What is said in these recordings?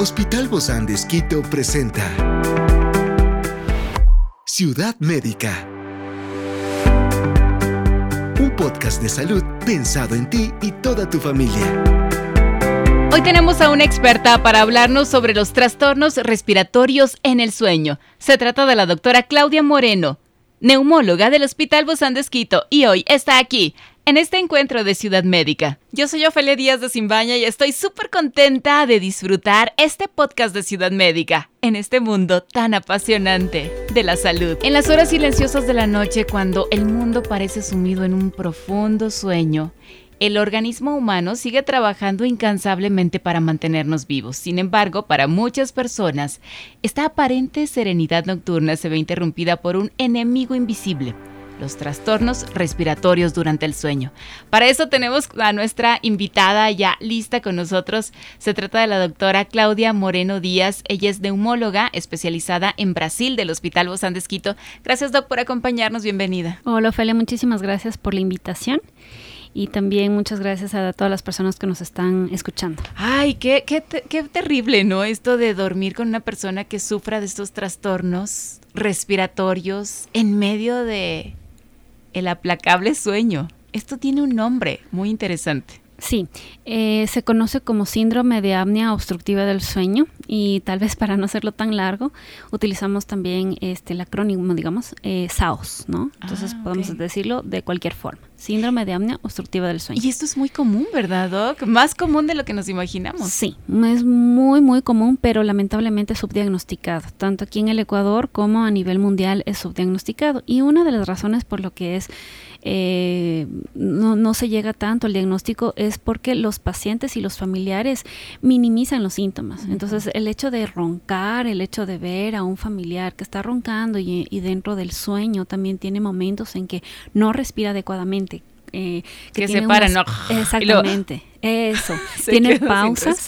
Hospital Bozán de Esquito presenta Ciudad Médica. Un podcast de salud pensado en ti y toda tu familia. Hoy tenemos a una experta para hablarnos sobre los trastornos respiratorios en el sueño. Se trata de la doctora Claudia Moreno, neumóloga del Hospital Bozán de Esquito, y hoy está aquí en este encuentro de Ciudad Médica. Yo soy Ofelia Díaz de Simbaña y estoy súper contenta de disfrutar este podcast de Ciudad Médica en este mundo tan apasionante de la salud. En las horas silenciosas de la noche, cuando el mundo parece sumido en un profundo sueño, el organismo humano sigue trabajando incansablemente para mantenernos vivos. Sin embargo, para muchas personas, esta aparente serenidad nocturna se ve interrumpida por un enemigo invisible los trastornos respiratorios durante el sueño. Para eso tenemos a nuestra invitada ya lista con nosotros. Se trata de la doctora Claudia Moreno Díaz. Ella es neumóloga especializada en Brasil del Hospital Bozán de Esquito. Gracias, doc, por acompañarnos. Bienvenida. Hola, Ofelia. Muchísimas gracias por la invitación y también muchas gracias a todas las personas que nos están escuchando. Ay, qué, qué, qué, terrible, ¿no? Esto de dormir con una persona que sufra de estos trastornos respiratorios en medio de el aplacable sueño. Esto tiene un nombre muy interesante. Sí, eh, se conoce como síndrome de apnea obstructiva del sueño y tal vez para no hacerlo tan largo utilizamos también este el acrónimo, digamos, eh, SAOS, ¿no? Entonces ah, podemos decirlo de cualquier forma. Síndrome de apnea obstructiva del sueño. Y esto es muy común, ¿verdad, Doc? Más común de lo que nos imaginamos. Sí, es muy, muy común, pero lamentablemente subdiagnosticado. Tanto aquí en el Ecuador como a nivel mundial es subdiagnosticado. Y una de las razones por lo que es eh, no, no, se llega tanto al diagnóstico es porque los pacientes y los familiares minimizan los síntomas. Entonces, el hecho de roncar, el hecho de ver a un familiar que está roncando y, dentro del sueño también tiene momentos en que no respira adecuadamente. Eh, que, se para, ¿no? Exactamente. Eso, tiene pausas,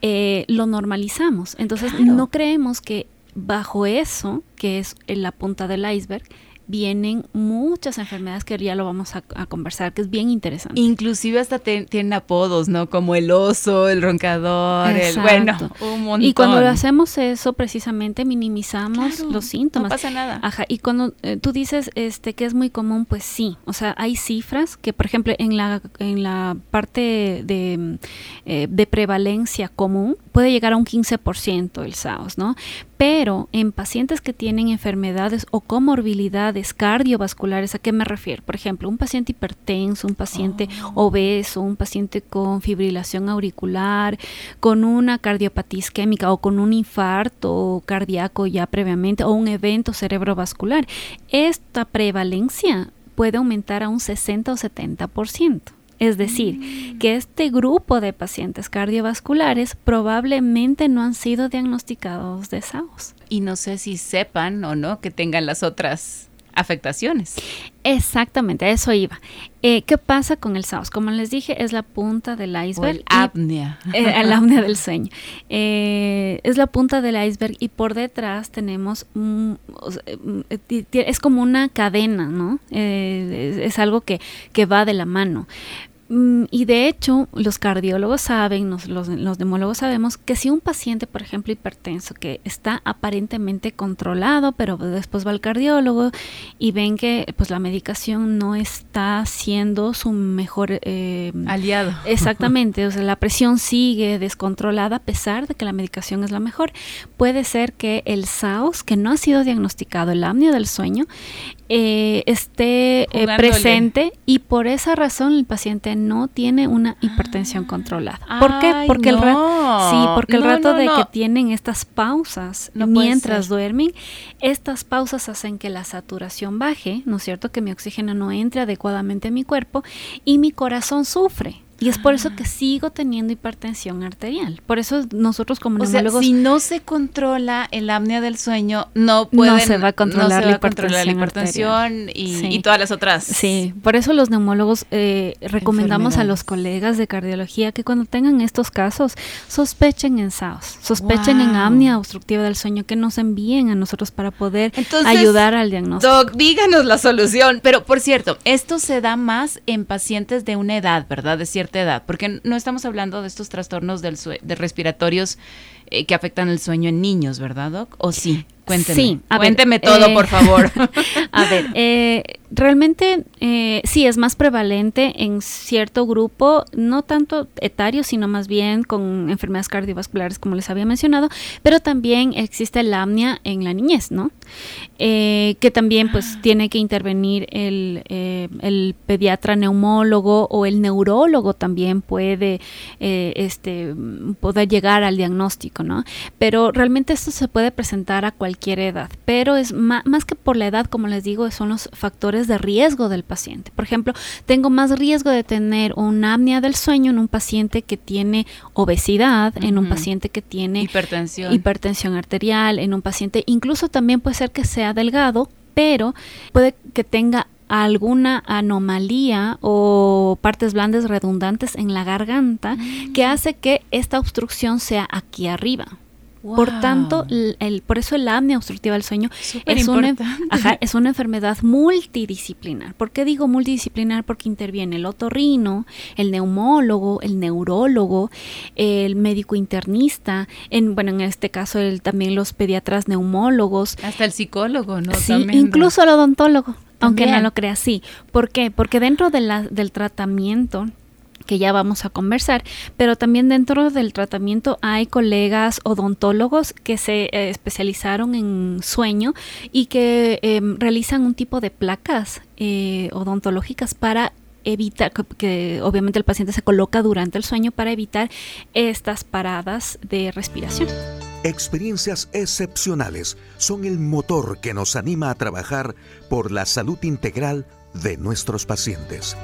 eh, lo normalizamos. Entonces, no creemos que bajo eso, que es en la punta del iceberg, vienen muchas enfermedades que ya lo vamos a, conversar, que es bien interesante. Inclusive hasta tienen apodos, ¿no? Como el oso, el roncador, el bueno, un montón. Y cuando hacemos eso, precisamente minimizamos los síntomas. No pasa nada. Ajá, y cuando eh, tú dices este que es muy común, pues sí, o sea, hay cifras que, por ejemplo, en la, en la parte de, eh, de prevalencia común, puede llegar a un 15% el SAOS, ¿no? Pero en pacientes que tienen enfermedades o comorbilidades cardiovasculares, ¿a qué me refiero? Por ejemplo, un paciente hipertenso, un paciente oh. obeso, un paciente con fibrilación auricular, con una cardiopatía isquémica o con un infarto cardíaco ya previamente o un evento cerebrovascular, esta prevalencia puede aumentar a un 60 o 70%. Es decir, que este grupo de pacientes cardiovasculares probablemente no han sido diagnosticados de SAOS. Y no sé si sepan o no que tengan las otras afectaciones. Exactamente, a eso iba. Eh, ¿Qué pasa con el SAOS? Como les dije, es la punta del iceberg. el apnea. Eh, el apnea del sueño. Eh, es la punta del iceberg y por detrás tenemos, es como una cadena, ¿no? es, algo que, que va de la mano. Mm, y de hecho, los cardiólogos saben, los, los, neumólogos sabemos que si un paciente, por ejemplo, hipertenso, que está aparentemente controlado, pero después va al cardiólogo y ven que pues la medicación no está siendo su mejor eh, aliado. Exactamente, o sea, la presión sigue descontrolada a pesar de que la medicación es la mejor. Puede ser que el SAOS, que no ha sido diagnosticado, el apnea del sueño, eh, esté eh, presente y por esa razón el paciente no tiene una hipertensión controlada. ¿Por qué? Porque el rato, sí, porque el rato de que tienen estas pausas mientras duermen, estas pausas hacen que la saturación baje, ¿no es cierto? Que mi oxígeno no entre adecuadamente a mi cuerpo y mi corazón sufre. Y es por eso que sigo teniendo hipertensión arterial. Por eso nosotros como o sea, si no se controla el apnea del sueño, no pueden, no se va a controlar, la, hipertensión y, todas las otras. Sí, por eso los neumólogos eh, recomendamos a los colegas de cardiología que cuando tengan estos casos sospechen en SAOS, sospechen en apnea obstructiva del sueño, que nos envíen a nosotros para poder ayudar al diagnóstico. Doc, díganos la solución. Pero por cierto, esto se da más en pacientes de una edad, ¿verdad? De cierto Porque no estamos hablando de estos trastornos del de respiratorios eh, que afectan el sueño en niños, ¿verdad, Doc? ¿O sí? Cuénteme. Sí, Cuénteme todo, eh, por favor. A ver, eh, realmente sí es más prevalente en cierto grupo, no tanto etario, sino más bien con enfermedades cardiovasculares, como les había mencionado, pero también existe la apnea en la niñez, ¿no? que también pues ah. tiene que intervenir el, el, pediatra neumólogo o el neurólogo también puede este, poder llegar al diagnóstico. Pero realmente esto se puede presentar a cualquier edad, pero es más, que por la edad, como les digo, son los factores de riesgo del paciente. Por ejemplo, tengo más riesgo de tener una apnea del sueño en un paciente que tiene obesidad, en un paciente que tiene hipertensión. hipertensión arterial, en un paciente, incluso también puede ser que sea delgado, pero puede que tenga alguna anomalía o partes blandas redundantes en la garganta que mm. hace que esta obstrucción sea aquí arriba. Por tanto, el, por eso el apnea obstructiva del sueño es una, es una enfermedad multidisciplinar. ¿Por qué digo multidisciplinar? Porque interviene el otorrino, el neumólogo, el neurólogo, el médico internista, en, bueno, en este caso el, también los pediatras neumólogos. Hasta el psicólogo, ¿no? Sí, incluso el odontólogo. Aunque no lo crea así. ¿Por qué? Porque dentro de la, del tratamiento que ya vamos a conversar, pero también dentro del tratamiento hay colegas odontólogos que se eh, especializaron en sueño y que em, realizan un tipo de placas eh, odontológicas para evitar que obviamente el paciente se coloca durante el sueño para evitar estas paradas de respiración. Experiencias excepcionales son el motor que nos anima a trabajar por la salud integral de nuestros pacientes.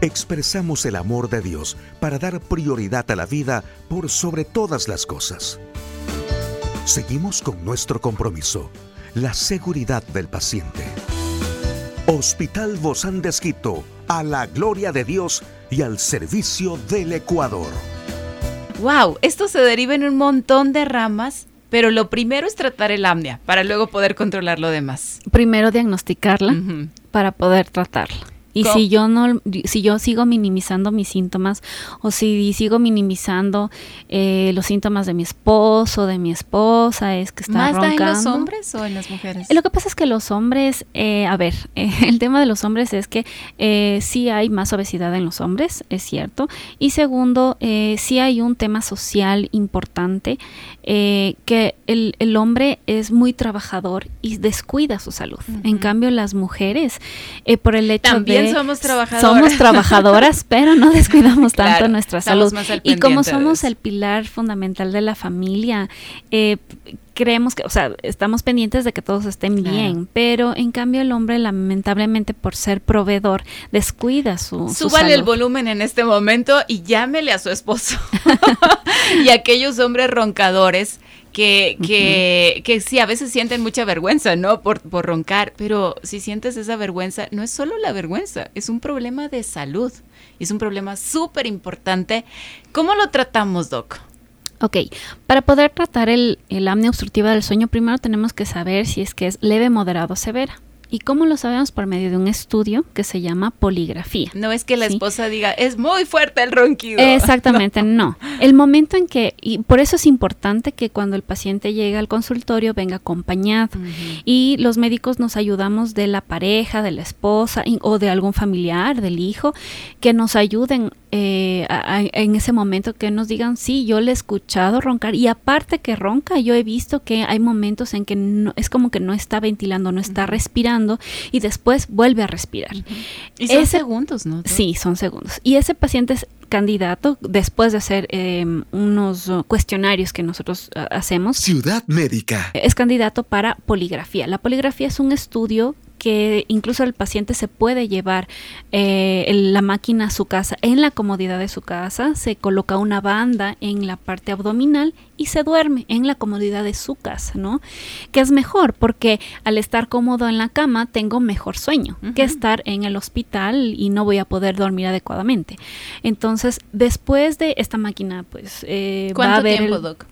Expresamos el amor de Dios para dar prioridad a la vida por sobre todas las cosas. Seguimos con nuestro compromiso, la seguridad del paciente. Hospital Bozán de a la gloria de Dios y al servicio del Ecuador wow, esto se deriva en un montón de ramas, pero lo primero es tratar el apnea para luego poder controlar lo demás. Primero diagnosticarla para poder tratarla. Y si yo no, si yo sigo minimizando mis síntomas o si sigo minimizando eh, los síntomas de mi esposo, de mi esposa, es que está ¿Más roncando. en los hombres o en las mujeres? Lo que pasa es que los hombres, eh, a ver, el tema de los hombres es que eh, sí hay más obesidad en los hombres, es cierto. Y segundo, eh, sí hay un tema social importante que el, el, hombre es muy trabajador y descuida su salud. En cambio, las mujeres, por el hecho de somos trabajadoras. Somos trabajadoras, pero no descuidamos tanto nuestra salud. Y como somos el pilar fundamental de la familia, eh, creemos que, o sea, estamos pendientes de que todos estén bien, pero en cambio el hombre lamentablemente por ser proveedor descuida su, Súbale el volumen en este momento y llámele a su esposo. y aquellos hombres roncadores que, que, que sí, a veces sienten mucha vergüenza, ¿no? Por, por roncar, pero si sientes esa vergüenza, no es solo la vergüenza, es un problema de salud, es un problema súper importante. ¿Cómo lo tratamos, Doc? Ok, para poder tratar el, el apnea obstructiva del sueño, primero tenemos que saber si es que es leve, moderado o severa. ¿Y cómo lo sabemos? Por medio de un estudio que se llama poligrafía. No es que la esposa diga, es muy fuerte el ronquido. Exactamente, no. El momento en que, y por eso es importante que cuando el paciente llega al consultorio venga acompañado. Y los médicos nos ayudamos de la pareja, de la esposa o de algún familiar, del hijo, que nos ayuden eh, en ese momento que nos digan, sí, yo le he escuchado roncar y aparte que ronca, yo he visto que hay momentos en que no, es como que no está ventilando, no está respirando y después vuelve a respirar. Y son segundos, ¿no? Sí, son segundos. Y ese paciente es candidato, después de hacer em, unos cuestionarios que nosotros ah, hacemos. Ciudad Médica. Es candidato para poligrafía. La poligrafía es un estudio que incluso el paciente se puede llevar eh, la máquina a su casa en la comodidad de su casa, se coloca una banda en la parte abdominal y se duerme en la comodidad de su casa, ¿no? Que es mejor porque al estar cómodo en la cama tengo mejor sueño que estar en el hospital y no voy a poder dormir adecuadamente. Entonces, después de esta máquina, pues eh, va a haber tiempo, Doc?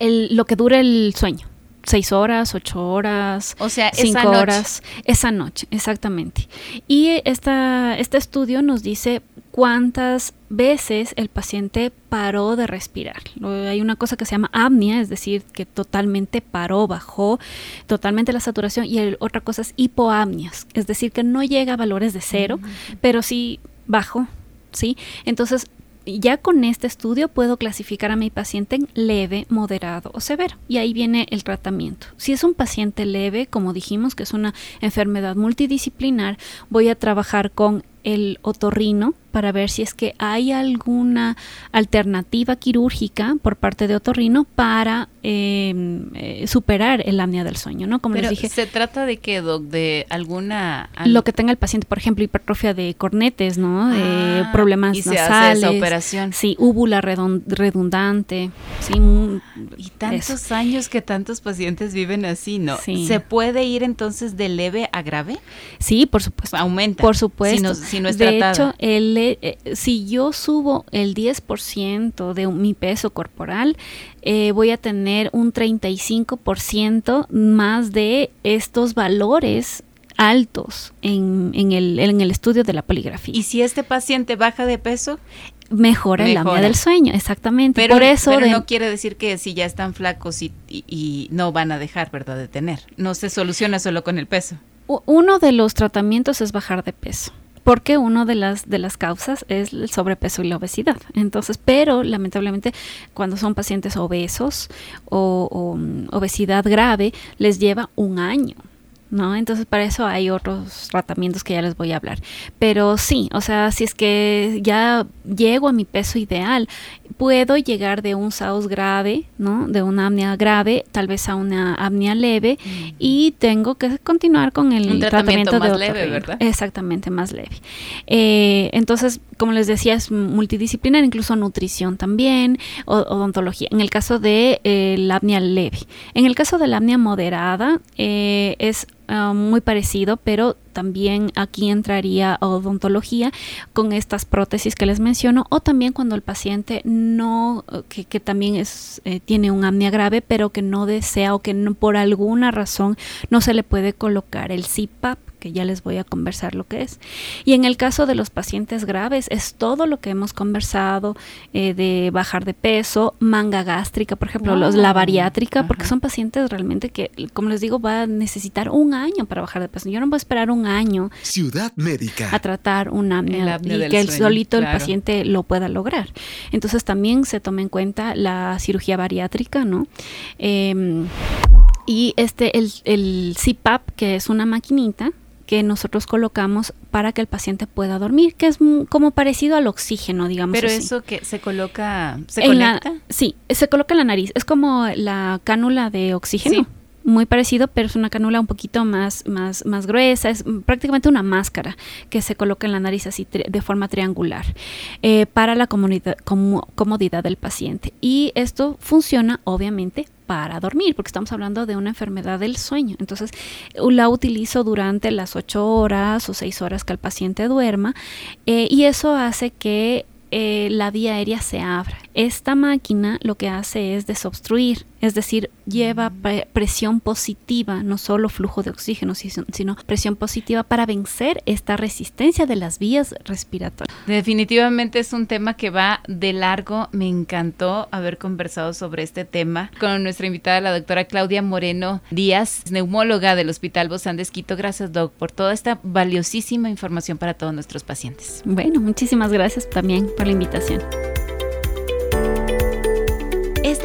lo que dure el sueño seis horas, ocho horas, o sea, cinco horas, esa noche, exactamente. Y esta, este estudio nos dice cuántas veces el paciente paró de respirar. Hay una cosa que se llama apnea, es decir, que totalmente paró, bajó totalmente la saturación, y otra cosa es hipoapnea, es decir, que no llega a valores de cero, pero sí bajó, ¿sí? Entonces, ya con este estudio puedo clasificar a mi paciente en leve, moderado o severo. Y ahí viene el tratamiento. Si es un paciente leve, como dijimos que es una enfermedad multidisciplinar, voy a trabajar con el otorrino para ver si es que hay alguna alternativa quirúrgica por parte de otorrino para em, eh, superar el apnea del sueño, ¿no? Como les dije. ¿Se trata de qué, Doc? ¿De alguna...? Lo que tenga el paciente, por ejemplo, hipertrofia de cornetes, ¿no? Ah, problemas y se Hace esa operación. Sí, úvula redundante, sí. Y tantos años que tantos pacientes viven así, ¿no? ¿Se puede ir entonces de leve a grave? Sí, por supuesto. Aumenta. Por supuesto. Si no, es de hecho, el eh, si yo subo el 10% de mi peso corporal, eh, voy a tener un 35% más de estos valores altos en, el, en el estudio de la poligrafía. ¿Y si este paciente baja de peso? mejora, el apnea del sueño, exactamente. Pero, Por eso pero no quiere decir que si ya están flacos y, y, no van a dejar, ¿verdad?, de tener. No se soluciona solo con el peso. Uno de los tratamientos es bajar de peso porque una de las de las causas es el sobrepeso y la obesidad. Entonces, pero lamentablemente cuando son pacientes obesos o, mm, obesidad grave les lleva un año ¿no? Entonces para eso hay otros tratamientos que ya les voy a hablar. Pero sí, o sea, si es que ya llego a mi peso ideal, puedo llegar de un SAUS grave, ¿no? De una apnea grave, tal vez a una apnea leve y tengo que continuar con el tratamiento, más leve, ¿verdad? Exactamente, más leve. Eh, entonces, como les decía, es multidisciplinar, incluso nutrición también, o, odontología. En el caso de eh, la apnea leve. En el caso de la apnea moderada, eh, es Ah, muy parecido, pero también aquí entraría odontología con estas prótesis que les menciono, o también cuando el paciente no, que, que también es, eh, tiene un apnea grave, pero que no desea o que por alguna razón no se le puede colocar el CPAP que ya les voy a conversar lo que es. Y en el caso de los pacientes graves, es todo lo que hemos conversado eh, de bajar de peso, manga gástrica, por ejemplo, los, la bariátrica, porque son pacientes realmente que, como les digo, va a necesitar un año para bajar de peso. Yo no voy a esperar un año Ciudad Médica. a tratar un apnea, y que el solito el paciente lo pueda lograr. Entonces también se toma en cuenta la cirugía bariátrica, ¿no? Em, y este, el, el CPAP, que es una maquinita que nosotros colocamos para que el paciente pueda dormir, que es como parecido al oxígeno, digamos. Pero eso que se coloca, ¿se conecta? sí, se coloca en la nariz. Es como la cánula de oxígeno. Muy parecido, pero es una cánula un poquito más, más, más gruesa, es prácticamente una máscara que se coloca en la nariz así de forma triangular eh, para la comodidad del paciente. Y esto funciona obviamente para dormir, porque estamos hablando de una enfermedad del sueño. Entonces, la utilizo durante las ocho horas o seis horas que el paciente duerma eh, y eso hace que eh, la vía aérea se abra. Esta máquina lo que hace es desobstruir, es decir, lleva mm. presión positiva, no solo flujo de oxígeno, sino presión positiva para vencer esta resistencia de las vías respiratorias. Definitivamente es un tema que va de largo. Me encantó haber conversado sobre este tema con nuestra invitada, la doctora Claudia Moreno Díaz, neumóloga del Hospital Bozán de Esquito. Gracias, Doc, por toda esta valiosísima información para todos nuestros pacientes. Bueno, muchísimas gracias también por la invitación.